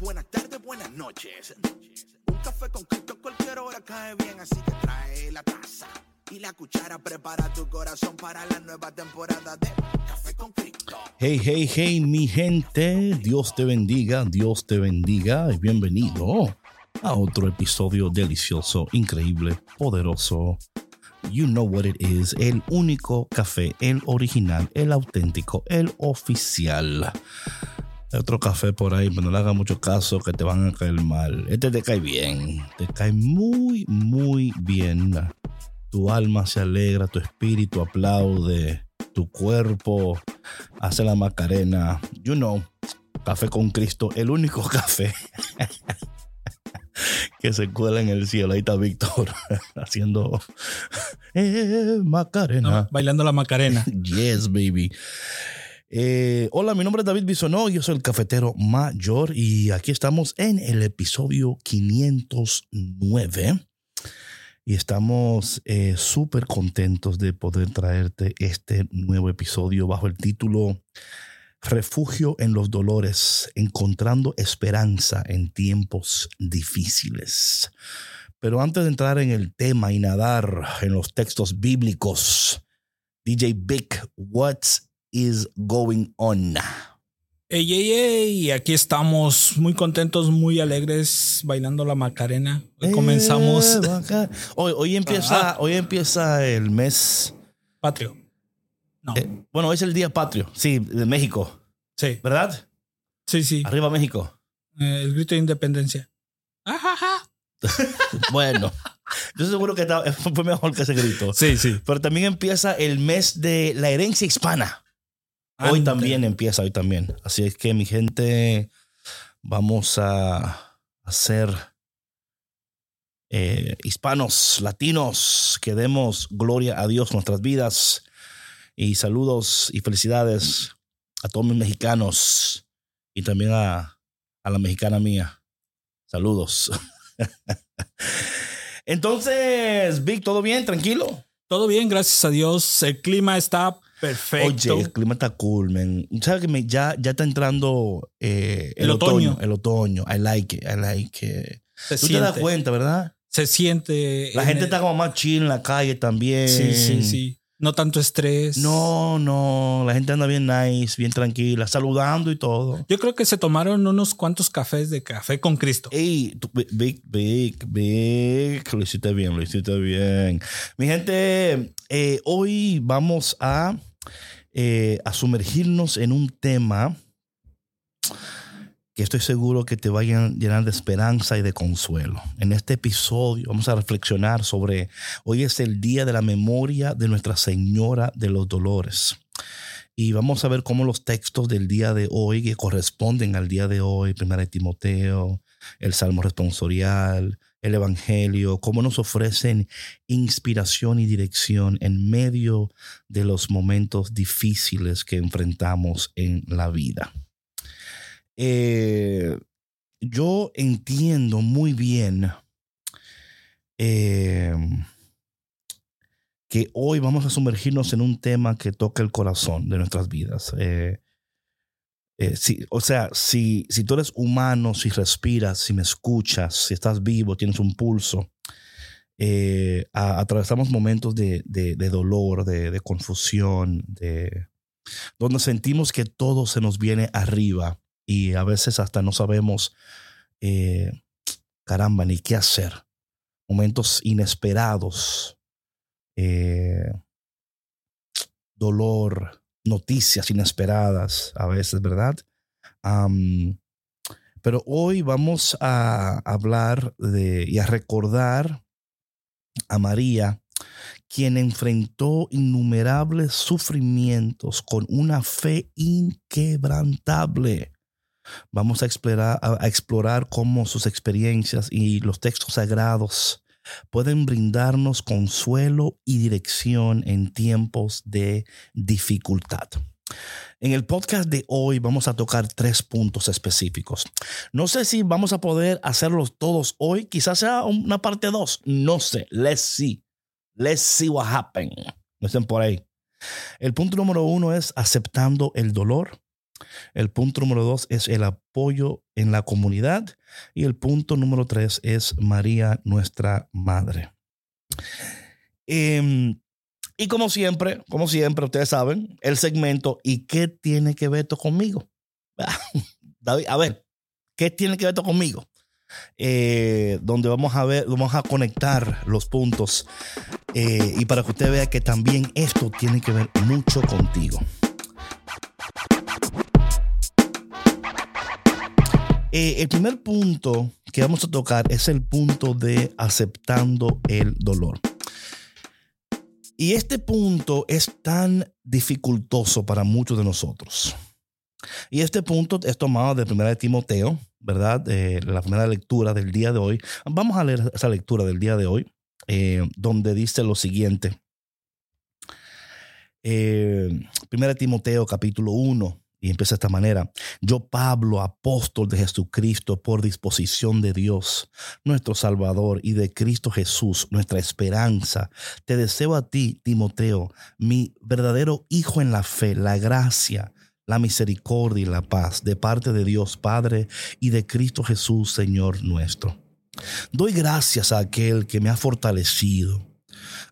buenas tardes, buenas noches. Un café con Cristo a cualquier hora cae bien, así que trae la taza y la cuchara. Prepara tu corazón para la nueva temporada de Café con Cristo. Hey, hey, hey, mi gente. Dios te bendiga, Dios te bendiga y bienvenido a otro episodio delicioso, increíble, poderoso. You know what it is. El único café, el original, el auténtico, el oficial. Otro café por ahí, pero no le haga mucho caso que te van a caer mal. Este te cae bien, te cae muy, muy bien. Tu alma se alegra, tu espíritu aplaude, tu cuerpo hace la macarena. You know, café con Cristo, el único café que se cuela en el cielo. Ahí está Víctor haciendo eh, macarena. No, bailando la macarena. Yes, baby. Eh, hola, mi nombre es David Bisonó, yo soy el cafetero mayor y aquí estamos en el episodio 509 y estamos eh, súper contentos de poder traerte este nuevo episodio bajo el título Refugio en los dolores, encontrando esperanza en tiempos difíciles. Pero antes de entrar en el tema y nadar en los textos bíblicos, DJ Vic, what's is going on? Ey, ey, ey, aquí estamos muy contentos, muy alegres, bailando la macarena. Hoy comenzamos. Eh, bacán. hoy, hoy empieza, hoy empieza el mes. Patrio. No. eh, bueno, hoy es el día patrio, sí, de México, sí, ¿verdad? sí, sí. Arriba México. Eh, el grito de independencia. Bueno, yo seguro que fue mejor que ese grito. Sí, sí. Pero también empieza el mes de la herencia hispana. Hoy también empieza, hoy también. Así es que mi gente, vamos a hacer eh, hispanos, latinos, que demos gloria a Dios en nuestras vidas. Y saludos y felicidades a todos mis mexicanos y también a, a la mexicana mía. Saludos. Entonces, Vic, ¿todo bien? ¿Tranquilo? Todo bien, gracias a Dios. El clima está perfecto. Oye, el clima está cool, man. ¿Sabes que me- ya, ya está entrando eh, el, El otoño. otoño. El otoño. I like it. I like it. se, Tú siente, te das cuenta, ¿verdad? se siente. La en gente el- está como más chill en la calle también. Sí, sí, sí. No tanto estrés. No, no. La gente anda bien nice, bien tranquila, saludando y todo. Yo creo que se tomaron unos cuantos cafés de café con Cristo. Ey, tú, Vic, Vic, Vic, lo hiciste bien, lo hiciste bien. Mi gente, eh, hoy vamos a, eh, a sumergirnos en un tema que estoy seguro que te va a llenar de esperanza y de consuelo. En este episodio vamos a reflexionar sobre, hoy es el día de la memoria de Nuestra Señora de los Dolores. Y vamos a ver cómo los textos del día de hoy, que corresponden al día de hoy, Primera de Timoteo, el Salmo responsorial, el Evangelio, cómo nos ofrecen inspiración y dirección en medio de los momentos difíciles que enfrentamos en la vida. Eh, yo entiendo muy bien eh, que hoy vamos a sumergirnos en un tema que toca el corazón de nuestras vidas. Eh, eh, si- o sea, si, si tú eres humano, si respiras, si me escuchas, si estás vivo, tienes un pulso, eh, atravesamos momentos de, de- de dolor, de, de confusión, de, donde sentimos que todo se nos viene arriba y a veces hasta no sabemos, eh, caramba, ni qué hacer. Momentos inesperados, dolor, noticias inesperadas a veces, ¿verdad? Pero hoy vamos a hablar de y a recordar a María, quien enfrentó innumerables sufrimientos con una fe inquebrantable. Vamos a explorar, a explorar cómo sus experiencias y los textos sagrados pueden brindarnos consuelo y dirección en tiempos de dificultad. En el podcast de hoy vamos a tocar tres puntos específicos. No sé si vamos a poder hacerlos todos hoy, quizás sea una parte dos, no sé, let's see. Let's see what happens. No estén por ahí. El punto número uno es aceptando el dolor. El punto número dos es el apoyo en la comunidad. Y el punto número tres es María, nuestra madre. Em, y como siempre, como siempre, ustedes saben, el segmento, ¿y qué tiene que ver esto conmigo? David, a ver, ¿qué tiene que ver esto conmigo? Eh, donde vamos a ver, vamos a conectar los puntos eh, y para que usted vea que también esto tiene que ver mucho contigo. Eh, el primer punto que vamos a tocar es el punto de aceptando el dolor. Y este punto es tan dificultoso para muchos de nosotros. Y este punto es tomado de primera de Timoteo, ¿verdad? De la primera lectura del día de hoy. Vamos a leer esa lectura del día de hoy, eh, donde dice lo siguiente. Eh, primera de Timoteo capítulo 1, y empieza de esta manera. Yo, Pablo, apóstol de Jesucristo, por disposición de Dios, nuestro Salvador, y de Cristo Jesús, nuestra esperanza, te deseo a ti, Timoteo, mi verdadero Hijo en la fe, la gracia, la misericordia y la paz de parte de Dios Padre y de Cristo Jesús, Señor nuestro. Doy gracias a aquel que me ha fortalecido,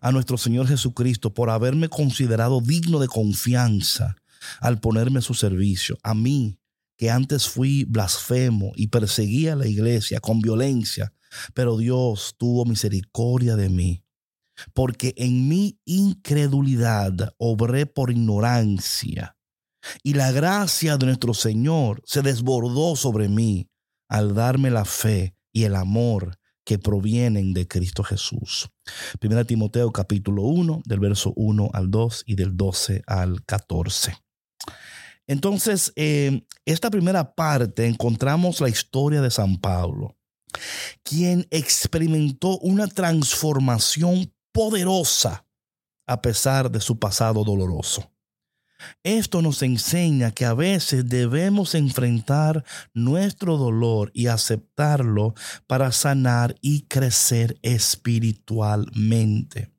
a nuestro Señor Jesucristo, por haberme considerado digno de confianza al ponerme a su servicio. A mí, que antes fui blasfemo y perseguía a la iglesia con violencia, pero Dios tuvo misericordia de mí, porque en mi incredulidad obré por ignorancia, y la gracia de nuestro Señor se desbordó sobre mí al darme la fe y el amor que provienen de Cristo Jesús. Primera Timoteo capítulo 1, del verso 1 al 2 y del 12 al 14. Entonces, en esta primera parte encontramos la historia de San Pablo, quien experimentó una transformación poderosa a pesar de su pasado doloroso. Esto nos enseña que a veces debemos enfrentar nuestro dolor y aceptarlo para sanar y crecer espiritualmente.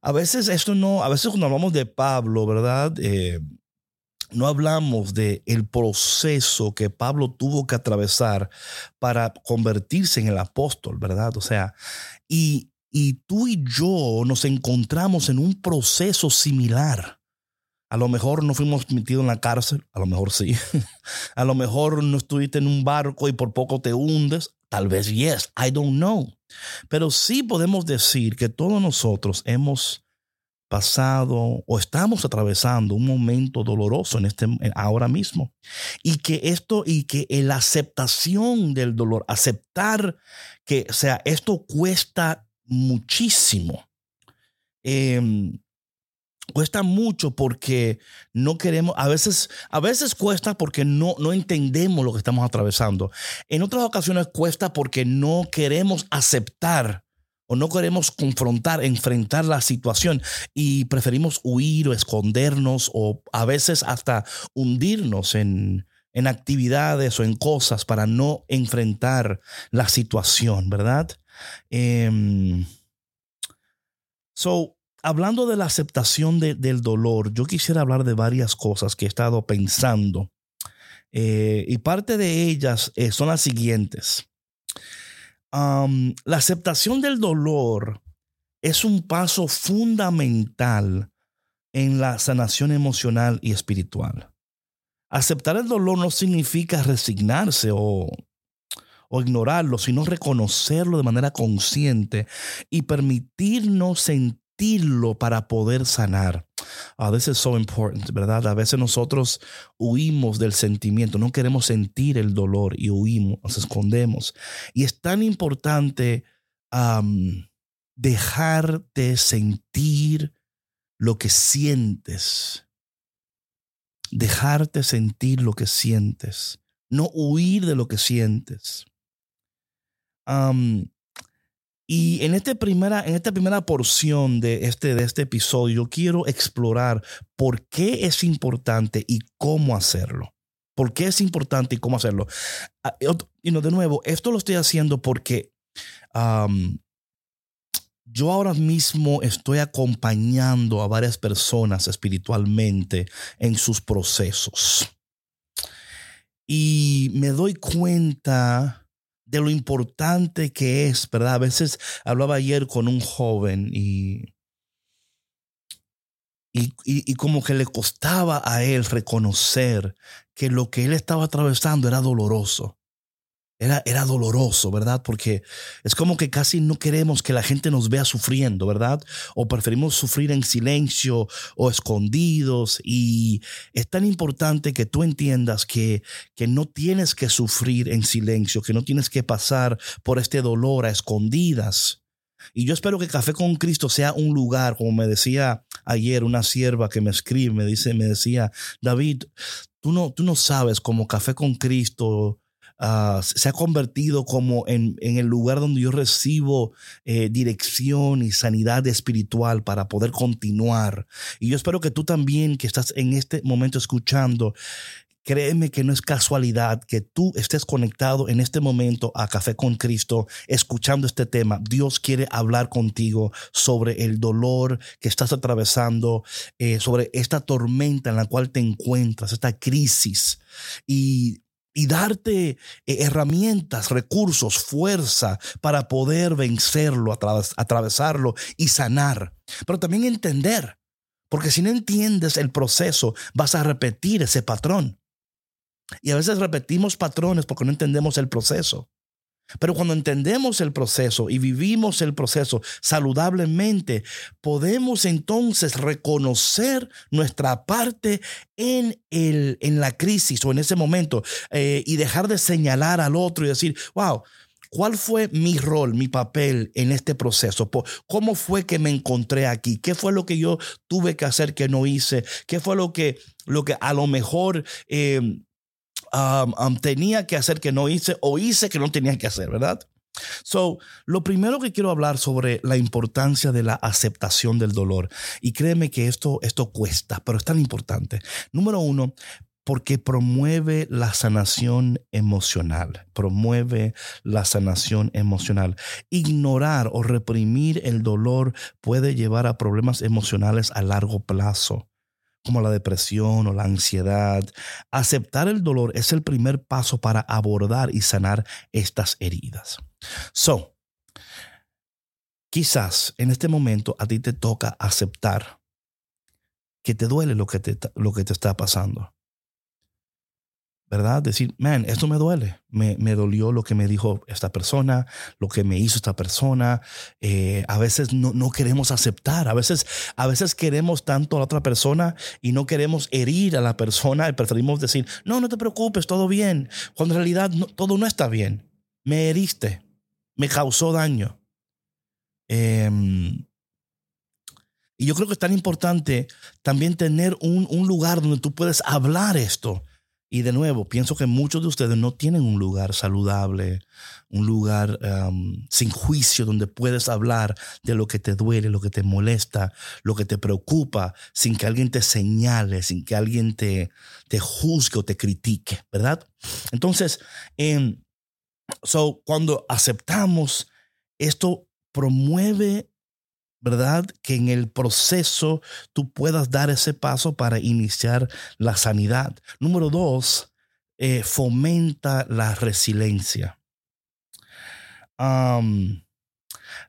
A veces esto no, a veces cuando hablamos de Pablo, ¿verdad? Eh, no hablamos de el proceso que Pablo tuvo que atravesar para convertirse en el apóstol, ¿verdad? O sea, y, y tú y yo nos encontramos en un proceso similar. A lo mejor no fuimos metidos en la cárcel, a lo mejor sí. a lo mejor no estuviste en un barco y por poco te hundes. Tal vez yes, I don't know. Pero sí podemos decir que todos nosotros hemos pasado o estamos atravesando un momento doloroso en este ahora mismo. Y que esto y que la aceptación del dolor aceptar que o sea esto cuesta muchísimo. Em, cuesta mucho porque no queremos a veces a veces cuesta porque no no entendemos lo que estamos atravesando. En otras ocasiones cuesta porque no queremos aceptar o no queremos confrontar, enfrentar la situación y preferimos huir o escondernos o a veces hasta hundirnos en, actividades o en cosas para no enfrentar la situación, ¿verdad? Em, so, hablando de la aceptación del dolor, yo quisiera hablar de varias cosas que he estado pensando. Eh, y parte de ellas eh, son las siguientes la aceptación del dolor es un paso fundamental en la sanación emocional y espiritual. Aceptar el dolor no significa resignarse o, o ignorarlo, sino reconocerlo de manera consciente y permitirnos sentir para poder sanar. A veces es so important, ¿verdad? A veces nosotros huimos del sentimiento, no queremos sentir el dolor y huimos, nos escondemos. Y es tan importante dejarte sentir lo que sientes. Dejarte sentir lo que sientes. No huir de lo que sientes. Y en, este primera, en esta primera porción de este, de este episodio, quiero explorar por qué es importante y cómo hacerlo. ¿Por qué es importante y cómo hacerlo? Ah, y de nuevo, esto lo estoy haciendo porque yo ahora mismo estoy acompañando a varias personas espiritualmente en sus procesos. y me doy cuenta de lo importante que es, ¿verdad? A veces hablaba ayer con un joven y, y, y, como que le costaba a él reconocer que lo que él estaba atravesando era doloroso. Era, era, doloroso, ¿verdad? Porque es como que casi no queremos que la gente nos vea sufriendo, ¿verdad? O preferimos sufrir en silencio o escondidos. Y es tan importante que tú entiendas que, que no tienes que sufrir en silencio, que no tienes que pasar por este dolor a escondidas. Y yo espero que Café con Cristo sea un lugar, como me decía ayer una sierva que me escribe, me dice, me decía, David, tú no, tú no sabes cómo Café con Cristo Ah, se ha convertido como en, el lugar donde yo recibo eh, dirección y sanidad espiritual para poder continuar. Y yo espero que tú también, que estás en este momento escuchando, Créeme que no es casualidad que tú estés conectado en este momento a Café con Cristo, escuchando este tema. Dios quiere hablar contigo sobre el dolor que estás atravesando, eh, sobre esta tormenta en la cual te encuentras, esta crisis. Y y darte eh, herramientas, recursos, fuerza para poder vencerlo, atravesarlo y sanar. Pero también entender, porque si no entiendes el proceso, vas a repetir ese patrón. Y a veces repetimos patrones porque no entendemos el proceso. Pero cuando entendemos el proceso y vivimos el proceso saludablemente, podemos entonces reconocer nuestra parte en, el, en la crisis o en ese momento eh, y dejar de señalar al otro y decir, wow, ¿Cuál fue mi rol, mi papel en este proceso? ¿Cómo fue que me encontré aquí? ¿Qué fue lo que yo tuve que hacer que no hice? ¿Qué fue lo que, lo que a lo mejor eh, tenía que hacer que no hice o hice que no tenía que hacer, ¿verdad? So, lo primero que quiero hablar sobre la importancia de la aceptación del dolor. Y créeme que esto, esto cuesta, pero es tan importante. Número uno, porque promueve la sanación emocional, promueve la sanación emocional. Ignorar o reprimir el dolor puede llevar a problemas emocionales a largo plazo como la depresión o la ansiedad. Aceptar el dolor es el primer paso para abordar y sanar estas heridas. So, quizás en este momento a ti te toca aceptar que te duele lo que te, lo que te está pasando. ¿Verdad? Decir, man, esto me duele. Me, me, dolió lo que me dijo esta persona, lo que me hizo esta persona. Eh, a veces no, no, queremos aceptar, a veces, a veces queremos tanto a la otra persona y no queremos herir a la persona y preferimos decir, no, no te preocupes, todo bien, cuando en realidad todo no está bien. Me heriste, me causó daño. Em, y yo creo que es tan importante también tener un, un lugar donde tú puedes hablar esto y de nuevo, pienso que muchos de ustedes no tienen un lugar saludable, un lugar sin juicio donde puedes hablar de lo que te duele, lo que te molesta, lo que te preocupa, sin que alguien te señale, sin que alguien te, te juzgue o te critique, ¿verdad? Entonces, em, so, cuando aceptamos, esto promueve ¿verdad? Que en el proceso tú puedas dar ese paso para iniciar la sanidad. Número dos, eh, fomenta la resiliencia.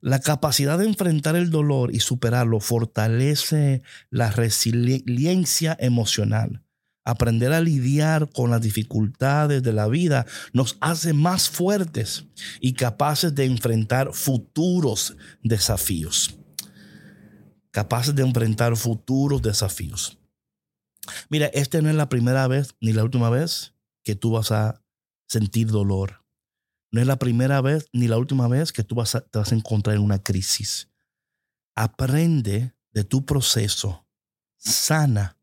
la capacidad de enfrentar el dolor y superarlo fortalece la resiliencia emocional. Aprender a lidiar con las dificultades de la vida nos hace más fuertes y capaces de enfrentar futuros desafíos capaces de enfrentar futuros desafíos. Mira, esta no es la primera vez ni la última vez que tú vas a sentir dolor. No es la primera vez ni la última vez que tú vas a, te vas a encontrar en una crisis. Aprende de tu proceso, sana,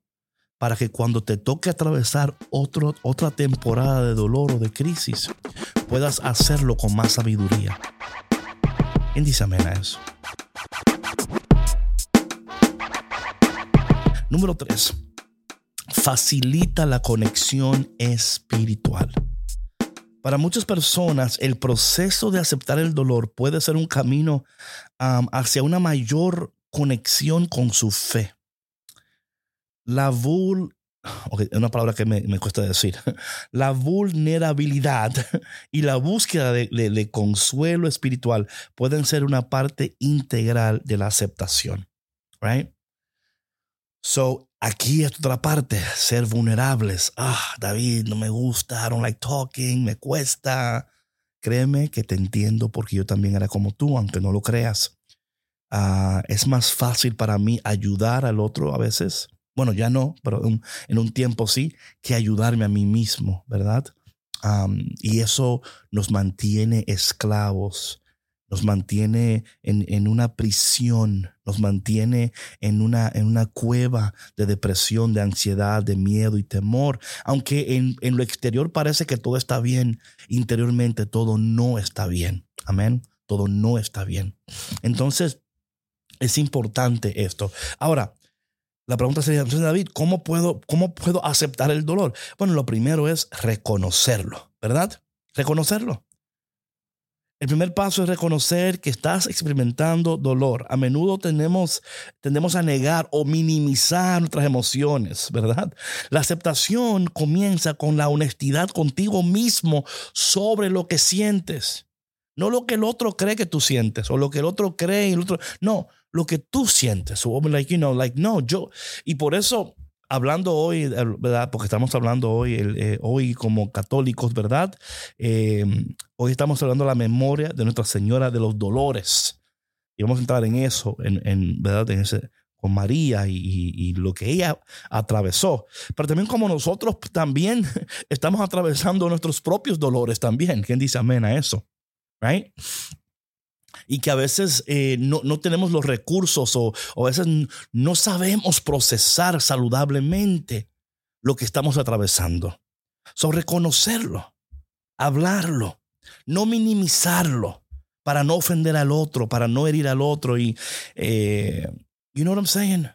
para que cuando te toque atravesar otro, otra temporada de dolor o de crisis, puedas hacerlo con más sabiduría. ¿Quién dice amén a eso? Número tres, facilita la conexión espiritual. Para muchas personas, el proceso de aceptar el dolor puede ser un camino hacia una mayor conexión con su fe. La, es una palabra que me, cuesta decir, la vulnerabilidad y la búsqueda de, consuelo espiritual pueden ser una parte integral de la aceptación. Right? So, aquí es otra parte, ser vulnerables. Ah, David, no me gusta, I don't like talking, me cuesta. Créeme que te entiendo porque yo también era como tú, aunque no lo creas. Ah, es más fácil para mí ayudar al otro a veces bueno, ya no, pero en un tiempo sí, que ayudarme a mí mismo, ¿verdad? y eso nos mantiene esclavos, nos mantiene en, una prisión, nos mantiene en una, en una cueva de depresión, de ansiedad, de miedo y temor. Aunque en, en lo exterior parece que todo está bien, interiormente todo no está bien. Amén. Todo no está bien. Entonces, es importante esto. Ahora, la pregunta sería, David, ¿cómo puedo, ¿cómo puedo aceptar el dolor? Bueno, lo primero es reconocerlo, ¿verdad? Reconocerlo. El primer paso es reconocer que estás experimentando dolor. A menudo tenemos, tendemos a negar o minimizar nuestras emociones, ¿verdad? La aceptación comienza con la honestidad contigo mismo sobre lo que sientes. No lo que el otro cree que tú sientes o lo que el otro cree y el otro. No, lo que tú sientes. O like, you know, like, no, yo. Y por eso, hablando hoy, ¿verdad? Porque estamos hablando hoy, eh, hoy como católicos, ¿verdad? Em, hoy estamos hablando de la memoria de Nuestra Señora de los Dolores. Y vamos a entrar en eso, en, ¿verdad? En ese, con María y, y, lo que ella atravesó. Pero también como nosotros también estamos atravesando nuestros propios dolores también. ¿Quién dice amén a eso? Right? Y que a veces eh, no, tenemos los recursos o, a veces no sabemos procesar saludablemente lo que estamos atravesando. So, reconocerlo, hablarlo, no minimizarlo para no ofender al otro, para no herir al otro. Y, eh, you know what I'm saying?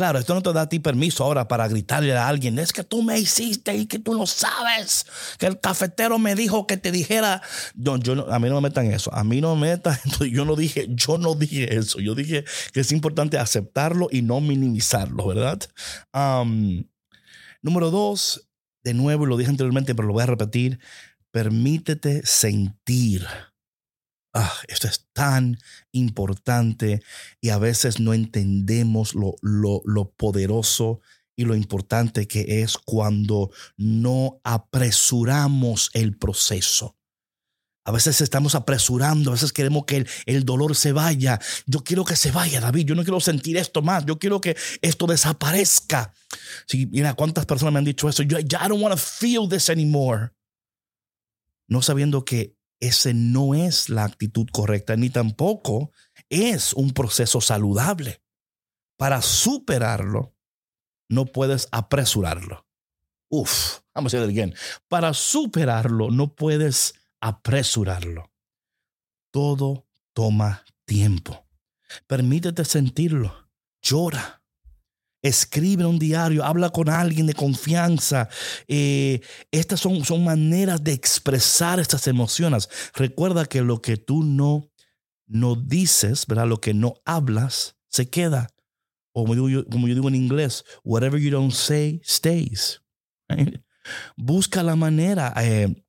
Claro, esto no te da a ti permiso ahora para gritarle a alguien, es que tú me hiciste y que tú no sabes, que el cafetero me dijo que te dijera, yo, a mí no me metan eso, a mí no me metan, yo no dije, yo no dije eso, yo dije que es importante aceptarlo y no minimizarlo, ¿verdad? número dos, de nuevo, lo dije anteriormente, pero lo voy a repetir, permítete sentir. Ah, esto es tan importante y a veces no entendemos lo, lo, lo poderoso y lo importante que es cuando no apresuramos el proceso. A veces estamos apresurando, a veces queremos que el, el, dolor se vaya. Yo quiero que se vaya, David. Yo no quiero sentir esto más. Yo quiero que esto desaparezca. Sí, mira, cuántas personas me han dicho eso. Yo, I don't want to feel this anymore. No sabiendo que ese no es la actitud correcta, ni tampoco es un proceso saludable. Para superarlo, no puedes apresurarlo. Uf, vamos a decirlo again. Para superarlo, no puedes apresurarlo. Todo toma tiempo. Permítete sentirlo. Llora escribe un diario, habla con alguien de confianza. Eh, estas son, son maneras de expresar estas emociones. Recuerda que lo que tú no, no dices, ¿verdad? lo que no hablas, se queda. O como yo, digo en inglés, whatever you don't say, stays. Busca la manera. Eh,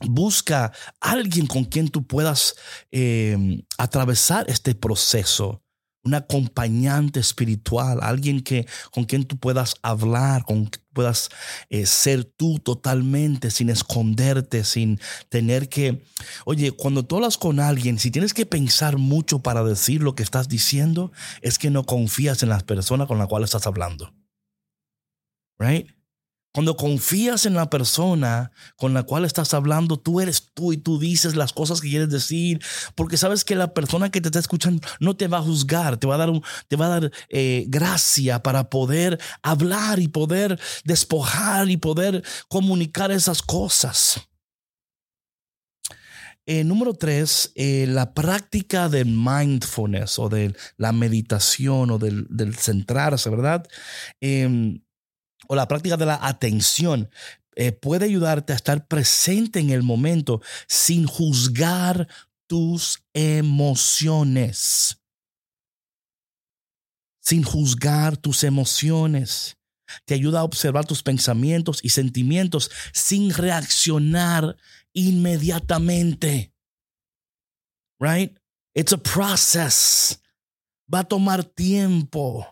busca alguien con quien tú puedas eh, atravesar este proceso un acompañante espiritual, alguien que, con quien tú puedas hablar, con quien puedas eh, ser tú totalmente, sin esconderte, sin tener que, oye, cuando tú hablas con alguien, si tienes que pensar mucho para decir lo que estás diciendo, es que no confías en las personas con la cual estás hablando. Right? Cuando confías en la persona con la cual estás hablando, tú eres tú y tú dices las cosas que quieres decir, porque sabes que la persona que te está escuchando no te va a juzgar, te va a dar, te va a dar eh, gracia para poder hablar y poder despojar y poder comunicar esas cosas. Eh, número tres, eh, la práctica de mindfulness o de la meditación o del, del centrarse, ¿verdad? Em, o la práctica de la atención eh, puede ayudarte a estar presente en el momento sin juzgar tus emociones. Sin juzgar tus emociones. te ayuda a observar tus pensamientos y sentimientos sin reaccionar inmediatamente. Right? It's a process. Va a tomar tiempo.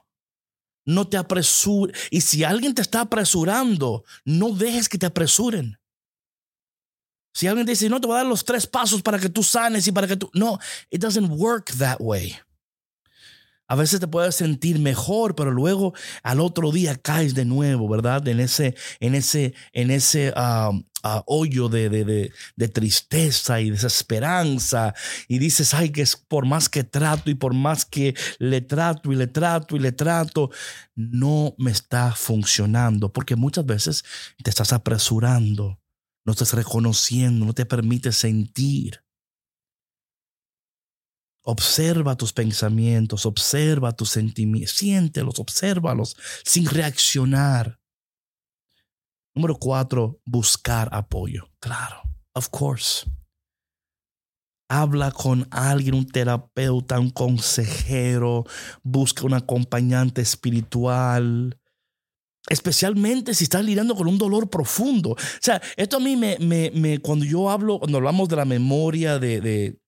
No te apresures. Y si alguien te está apresurando, no dejes que te apresuren. Si alguien te dice, no, te voy a dar los tres pasos para que tú sanes y para que tú... No, it doesn't work that way. A veces te puedes sentir mejor, pero luego al otro día caes de nuevo, ¿verdad? En ese, en ese, en ese um, uh, hoyo de, de, de, tristeza y desesperanza. Y dices, ay, que es por más que trato y por más que le trato y le trato y le trato, no me está funcionando. Porque muchas veces te estás apresurando, no estás reconociendo, no te permite sentir. Observa tus pensamientos, observa tus sentimientos, siéntelos, obsérvalos sin reaccionar. Número cuatro, buscar apoyo. Claro, of course. Habla con alguien, un terapeuta, un consejero, busca un acompañante espiritual. Especialmente si estás lidiando con un dolor profundo. O sea, esto a mí me, me, me cuando yo hablo, cuando hablamos de la memoria de, de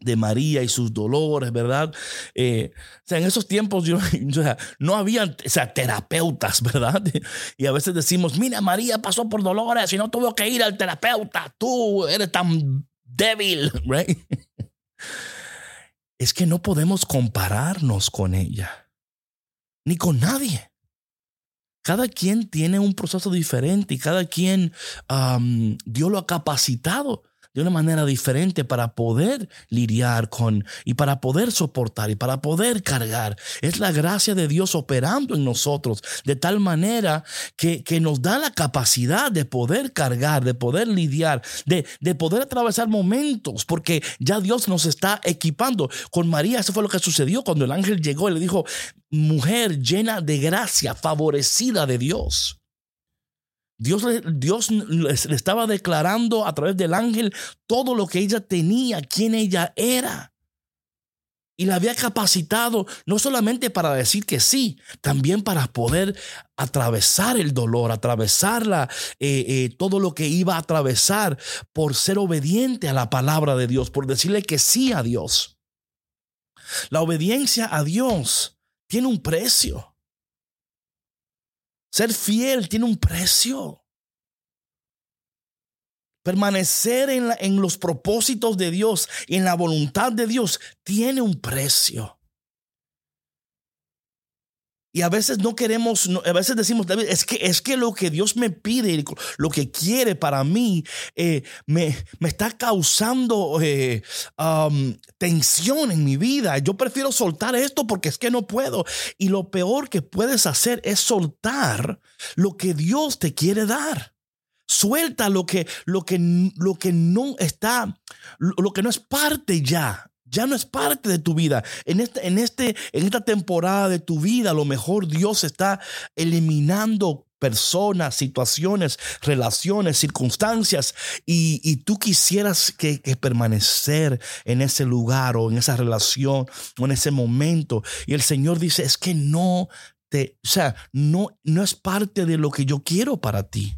de María y sus dolores, ¿verdad? Eh, o sea, en esos tiempos yo, no había o sea, terapeutas, ¿verdad? Y a veces decimos, mira, María pasó por dolores y no tuvo que ir al terapeuta, tú eres tan débil, ¿right? Es que no podemos compararnos con ella, ni con nadie. Cada quien tiene un proceso diferente y cada quien Dios lo ha capacitado de una manera diferente para poder lidiar con y para poder soportar y para poder cargar. Es la gracia de Dios operando en nosotros de tal manera que, que nos da la capacidad de poder cargar, de poder lidiar, de, de poder atravesar momentos, porque ya Dios nos está equipando. Con María, eso fue lo que sucedió cuando el ángel llegó y le dijo, mujer llena de gracia, favorecida de Dios. Dios, Dios le estaba declarando a través del ángel todo lo que ella tenía, quién ella era. Y la había capacitado no solamente para decir que sí, también para poder atravesar el dolor, atravesar eh, eh, todo lo que iba a atravesar por ser obediente a la palabra de Dios, por decirle que sí a Dios. La obediencia a Dios tiene un precio. Ser fiel tiene un precio. Permanecer en, los propósitos de Dios y en la voluntad de Dios tiene un precio. Y a veces no queremos, a veces decimos, David, es que, es que lo que Dios me pide, lo que quiere para mí, eh, me, me, está causando eh, tensión en mi vida. Yo prefiero soltar esto porque es que no puedo. Y lo peor que puedes hacer es soltar lo que Dios te quiere dar. Suelta lo que, lo que, lo que no está, lo que no es parte ya ya no es parte de tu vida. En, este, en, este, en esta temporada de tu vida, a lo mejor Dios está eliminando personas, situaciones, relaciones, circunstancias, y, tú quisieras que, permanecer en ese lugar o en esa relación o en ese momento. Y el Señor dice, es que no te, o sea, no, no es parte de lo que yo quiero para ti.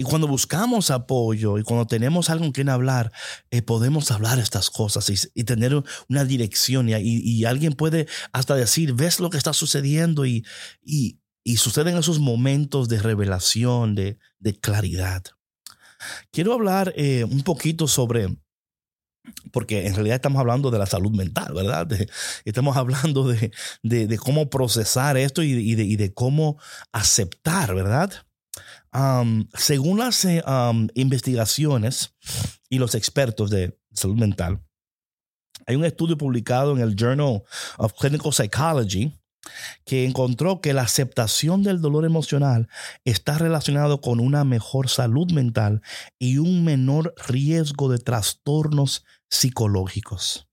Y cuando buscamos apoyo y cuando tenemos algo en quien hablar, eh, podemos hablar estas cosas y, tener una dirección. Y, alguien puede hasta decir, ves lo que está sucediendo y, suceden esos momentos de revelación, de, claridad. Quiero hablar eh, un poquito sobre, porque en realidad estamos hablando de la salud mental, ¿verdad? estamos hablando de, cómo procesar esto y de cómo aceptar, ¿verdad? Según las eh, investigaciones y los expertos de salud mental, hay un estudio publicado en el Journal of Clinical Psychology que encontró que la aceptación del dolor emocional está relacionado con una mejor salud mental y un menor riesgo de trastornos psicológicos.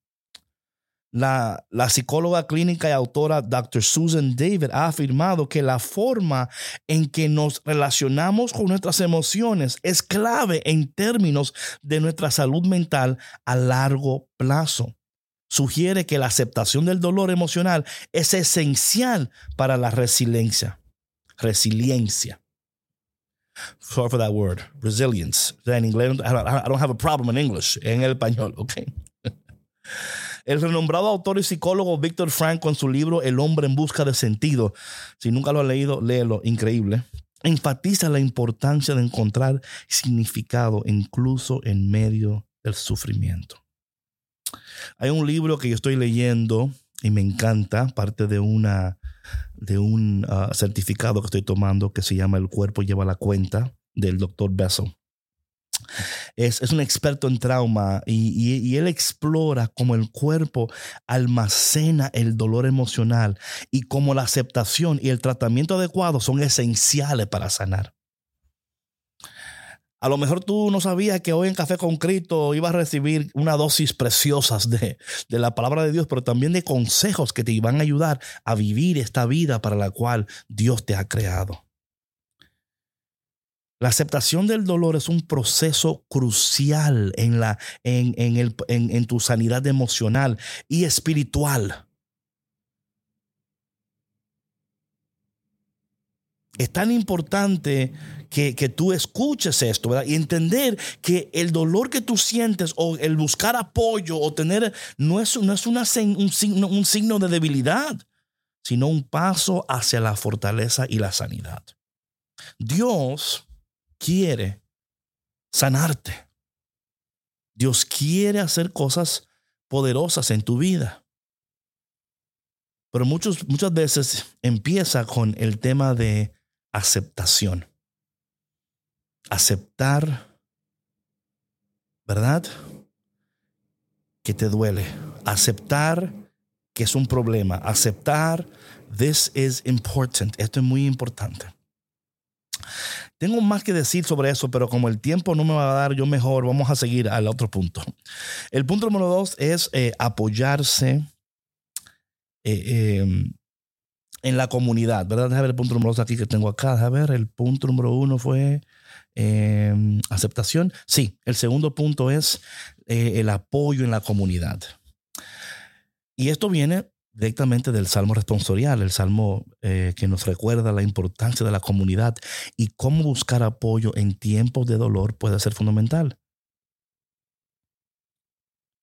La, psicóloga clínica y autora Dr. Susan David ha afirmado que la forma en que nos relacionamos con nuestras emociones es clave en términos de nuestra salud mental a largo plazo. sugiere que la aceptación del dolor emocional es esencial para la resiliencia. Resiliencia. Sorry for that word. Resilience. I don't have a problem in English. En el español, ok. El renombrado autor y psicólogo Víctor Frank, en su libro El hombre en busca de sentido, si nunca lo ha leído, léelo, increíble, enfatiza la importancia de encontrar significado incluso en medio del sufrimiento. Hay un libro que yo estoy leyendo y me encanta, parte de una de un ah, certificado que estoy tomando que se llama El cuerpo lleva la cuenta del doctor Bessel. Es, un experto en trauma y, y, él explora cómo el cuerpo almacena el dolor emocional y cómo la aceptación y el tratamiento adecuado son esenciales para sanar. A lo mejor tú no sabías que hoy en Café con Cristo ibas a recibir una dosis preciosas de, de, la palabra de Dios, pero también de consejos que te van a ayudar a vivir esta vida para la cual Dios te ha creado. La aceptación del dolor es un proceso crucial en, la, en, en, el, en tu sanidad emocional y espiritual. Es tan importante que, tú escuches esto, ¿verdad? Y entender que el dolor que tú sientes o el buscar apoyo o tener no es, no es una, un, signo, un signo de debilidad, sino un paso hacia la fortaleza y la sanidad. Dios quiere sanarte. Dios quiere hacer cosas poderosas en tu vida. Pero muchos, muchas veces empieza con el tema de aceptación. Aceptar, ¿verdad? Que te duele. Aceptar que es un problema. Aceptar, this is important. Esto es muy importante. Tengo más que decir sobre eso, pero como el tiempo no me va a dar, yo mejor vamos a seguir al otro punto. El punto número dos es eh, apoyarse eh, em, en la comunidad, ¿verdad? Déjame ver el punto número dos aquí que tengo acá. Déjame ver, el punto número uno fue em, aceptación. Sí, el segundo punto es eh, el apoyo en la comunidad. Y esto viene directamente del Salmo responsorial, el Salmo eh, que nos recuerda la importancia de la comunidad y cómo buscar apoyo en tiempos de dolor puede ser fundamental.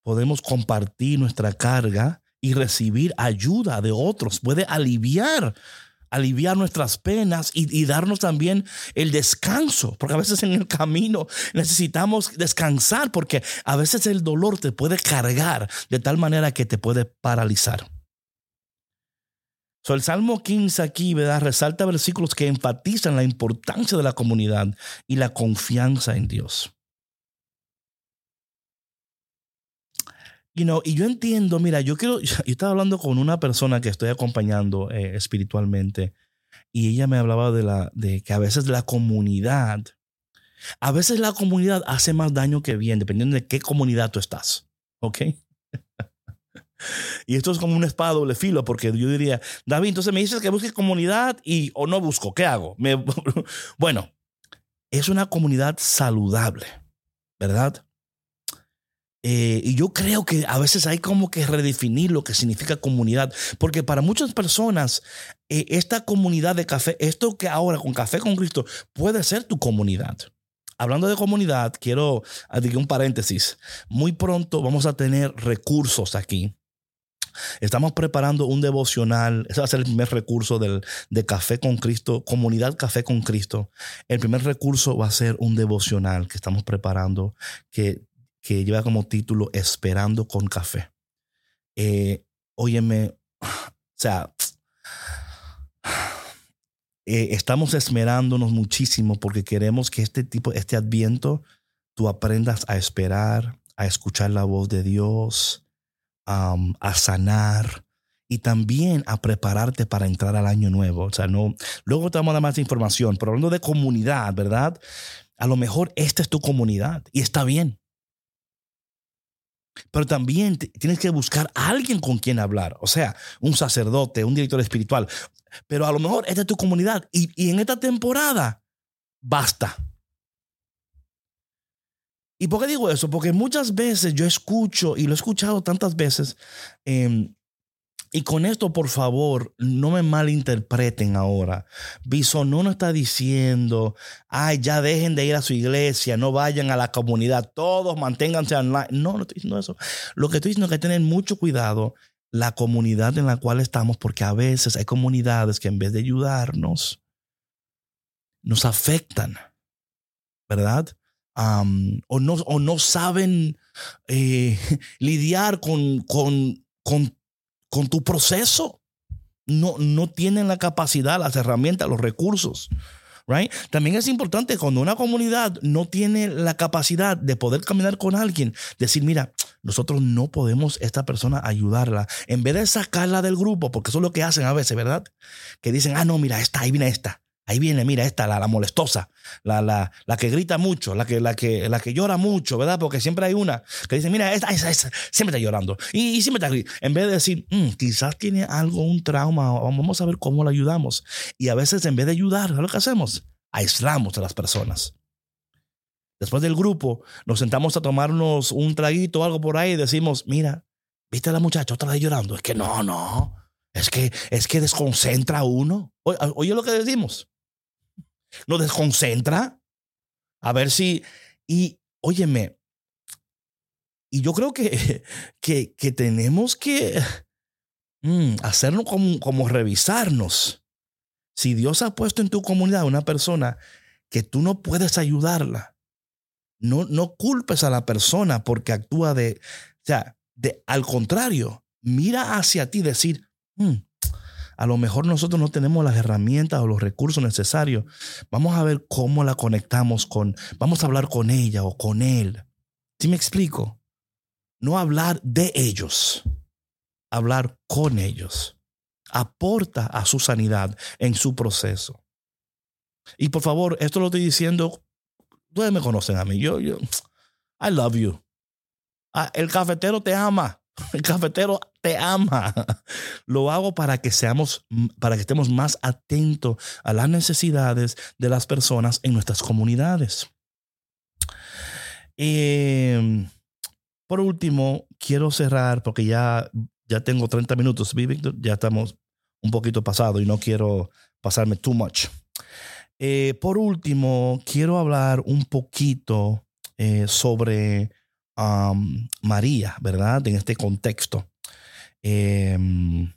Podemos compartir nuestra carga y recibir ayuda de otros. Puede aliviar, aliviar nuestras penas y, darnos también el descanso, porque a veces en el camino necesitamos descansar, porque a veces el dolor te puede cargar de tal manera que te puede paralizar. So, el Salmo 15 aquí ¿verdad? resalta versículos que enfatizan la importancia de la comunidad y la confianza en Dios. y yo entiendo, mira, yo quiero, yo estaba hablando con una persona que estoy acompañando eh, espiritualmente y ella me hablaba de, la, de que a veces la comunidad, a veces la comunidad hace más daño que bien, dependiendo de qué comunidad tú estás, ¿ok? Y esto es como una espada doble filo, porque yo diría, David, entonces me dices que busque comunidad y o no busco, ¿qué hago? Bueno, es una comunidad saludable, ¿verdad? Eh, y yo creo que a veces hay como que redefinir lo que significa comunidad, porque para muchas personas eh, esta comunidad de café, esto que ahora con Café con Cristo puede ser tu comunidad. Hablando de comunidad, quiero decir un paréntesis. Muy pronto vamos a tener recursos aquí. Estamos preparando un devocional. Ese va a ser el primer recurso del, de Café con Cristo, Comunidad Café con Cristo. El primer recurso va a ser un devocional que estamos preparando, que que lleva como título Esperando con Café. Eh, óyeme, o sea, eh, estamos esmerándonos muchísimo porque queremos que este tipo, este adviento, tú aprendas a esperar, a escuchar la voz de Dios, a sanar y también a prepararte para entrar al año nuevo. O sea, no, luego te vamos a dar más información, pero hablando de comunidad, ¿verdad? A lo mejor esta es tu comunidad y está bien. Pero también tienes que buscar a alguien con quien hablar, o sea, un sacerdote, un director espiritual. Pero a lo mejor esta es tu comunidad y, en esta temporada basta. ¿Y por qué digo eso? Porque muchas veces yo escucho, y lo he escuchado tantas veces, em, y con esto, por favor, no me malinterpreten ahora. Bisonó no está diciendo, ay, ya dejen de ir a su iglesia, no vayan a la comunidad, todos manténganse online. No, no estoy diciendo eso. Lo que estoy diciendo es que tener mucho cuidado la comunidad en la cual estamos, porque a veces hay comunidades que en vez de ayudarnos, nos afectan, ¿verdad? O, no, o no saben eh, lidiar con, con, con con tu proceso. No, no tienen la capacidad, las herramientas, los recursos. Right? También es importante cuando una comunidad no tiene la capacidad de poder caminar con alguien, decir, mira, nosotros no podemos esta persona ayudarla. En vez de sacarla del grupo, porque eso es lo que hacen a veces, ¿verdad? Que dicen, ah, no, mira, esta, ahí viene esta. Ahí viene, mira, esta, la, molestosa, la, la, la, que grita mucho, la que, la, que, la que llora mucho, ¿verdad? Porque siempre hay una que dice, mira, esa, esa, siempre está llorando. Y, siempre está En vez de decir, mm, quizás tiene algo, un trauma, vamos a ver cómo la ayudamos. Y a veces, en vez de ayudar, ¿sabes lo que hacemos? Aislamos a las personas. Después del grupo, nos sentamos a tomarnos un traguito o algo por ahí y decimos, mira, ¿viste a la muchacha otra vez llorando? Es que no, no. Es que, es que desconcentra a uno. Oye lo que decimos nos desconcentra. A ver si. Y óyeme, y yo creo que, que, tenemos que mm, hacerlo como, como revisarnos. Si Dios ha puesto en tu comunidad una persona que tú no puedes ayudarla, no, no culpes a la persona porque actúa de, o sea, de, al contrario, mira hacia ti, decir, mm, a lo mejor nosotros no tenemos las herramientas o los recursos necesarios. Vamos a ver cómo la conectamos con, vamos a hablar con ella o con él. ¿Sí me explico? No hablar de ellos, hablar con ellos. Aporta a su sanidad en su proceso. Y por favor, esto lo estoy diciendo, ustedes me conocen a mí, yo, yo, I love you. Ah, el cafetero te ama. El cafetero te ama. Lo hago para que seamos, para que estemos más atentos a las necesidades de las personas en nuestras comunidades. Em, por último, quiero cerrar porque ya, ya tengo 30 minutos, Víctor? Ya estamos un poquito pasado y no quiero pasarme too much. Eh, por último, quiero hablar un poquito eh, sobre María, ¿verdad? En este contexto. Em,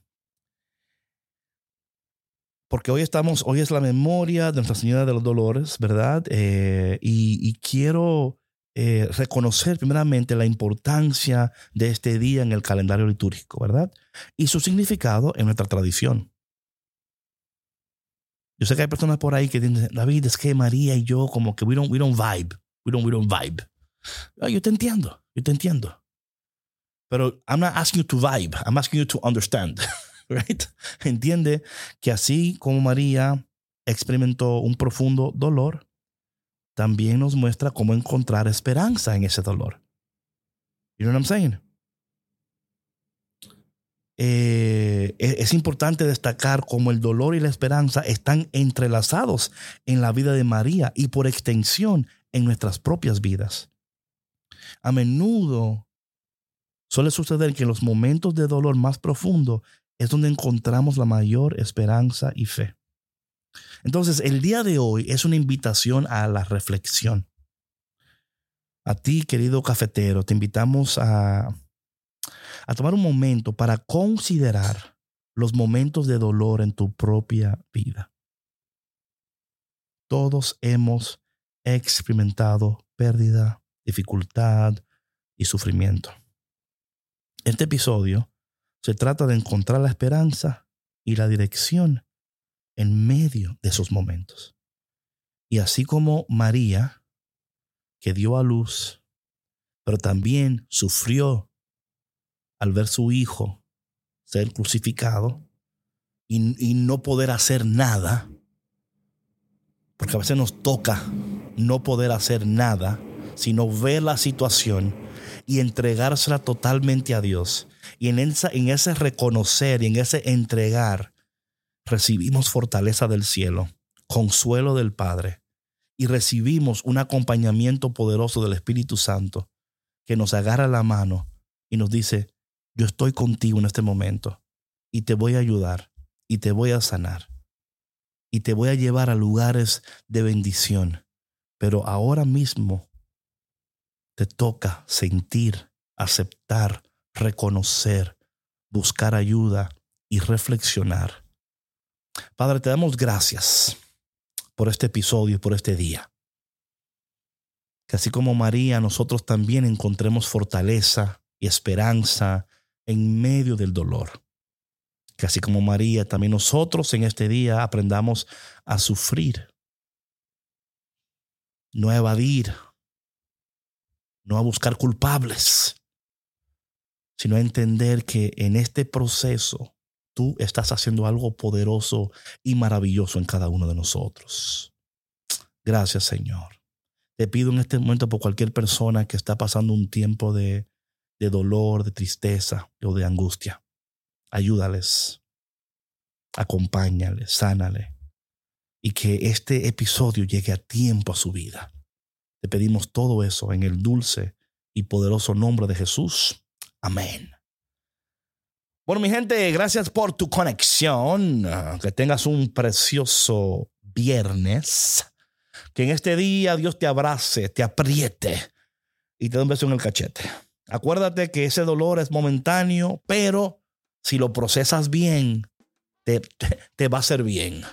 porque hoy estamos, hoy es la memoria de Nuestra Señora de los Dolores, ¿verdad? Eh, y, quiero eh, reconocer primeramente la importancia de este día en el calendario litúrgico, ¿verdad? Y su significado en nuestra tradición. Yo sé que hay personas por ahí que dicen, David, es que María y yo como que we don't, we don't vibe, we don't, we don't vibe. Ah, yo te entiendo, yo te entiendo. Pero I'm not asking you to vibe, I'm asking you to understand. Right? Entiende que así como María experimentó un profundo dolor, también nos muestra cómo encontrar esperanza en ese dolor. You know what I'm saying? Eh, es importante destacar cómo el dolor y la esperanza están entrelazados en la vida de María y por extensión en nuestras propias vidas. A menudo suele suceder que en los momentos de dolor más profundo es donde encontramos la mayor esperanza y fe. Entonces, el día de hoy es una invitación a la reflexión. A ti, querido cafetero, te invitamos a, a tomar un momento para considerar los momentos de dolor en tu propia vida. Todos hemos experimentado pérdida, dificultad y sufrimiento. Este episodio se trata de encontrar la esperanza y la dirección en medio de esos momentos. Y así como María, que dio a luz, pero también sufrió al ver su hijo ser crucificado y, y, no poder hacer nada, porque a veces nos toca no poder hacer nada, sino ver la situación y entregársela totalmente a Dios. Y en, en ese reconocer y en ese entregar, recibimos fortaleza del cielo, consuelo del Padre y recibimos un acompañamiento poderoso del Espíritu Santo que nos agarra la mano y nos dice, yo estoy contigo en este momento y te voy a ayudar y te voy a sanar y te voy a llevar a lugares de bendición. Pero ahora mismo te toca sentir, aceptar, reconocer, buscar ayuda y reflexionar. Padre, te damos gracias por este episodio, por este día. Que así como María, nosotros también encontremos fortaleza y esperanza en medio del dolor. Que así como María, también nosotros en este día aprendamos a sufrir, no a evadir, no a buscar culpables, sino a entender que en este proceso tú estás haciendo algo poderoso y maravilloso en cada uno de nosotros. Gracias, Señor. Te pido en este momento por cualquier persona que está pasando un tiempo de, de dolor, de tristeza o de angustia. Ayúdales, acompáñales, sánale y que este episodio llegue a tiempo a su vida. Te pedimos todo eso en el dulce y poderoso nombre de Jesús. Amén. Bueno, mi gente, gracias por tu conexión. Que tengas un precioso viernes. Que en este día Dios te abrace, te apriete y te dé un beso en el cachete. Acuérdate que ese dolor es momentáneo, pero si lo procesas bien, te, te, va a hacer bien.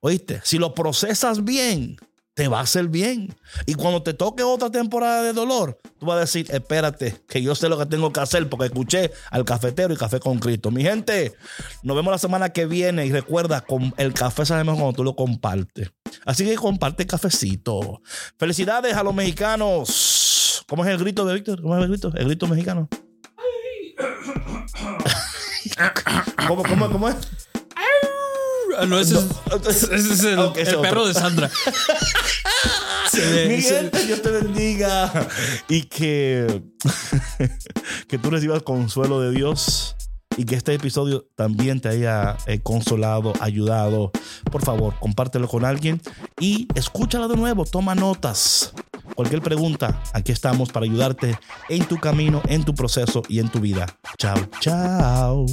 ¿Oíste? Si lo procesas bien, te va a hacer bien. Y cuando te toque otra temporada de dolor, tú vas a decir, espérate, que yo sé lo que tengo que hacer porque escuché al cafetero y café con Cristo. Mi gente, nos vemos la semana que viene y recuerda, el café sabe mejor cuando tú lo compartes. Así que comparte cafecito. Felicidades a los mexicanos. ¿Cómo es el grito de Víctor? ¿Cómo es el grito? El grito mexicano. ¿Cómo, cómo, cómo es? Ah, no, ese, Es, el, perro de Sandra. Mi gente, Dios te bendiga. Y que, que tú recibas consuelo de Dios. Y que este episodio también te haya eh, consolado, ayudado. Por favor, compártelo con alguien y escúchalo de nuevo. Toma notas. Cualquier pregunta, aquí estamos para ayudarte en tu camino, en tu proceso y en tu vida. Chao, chao.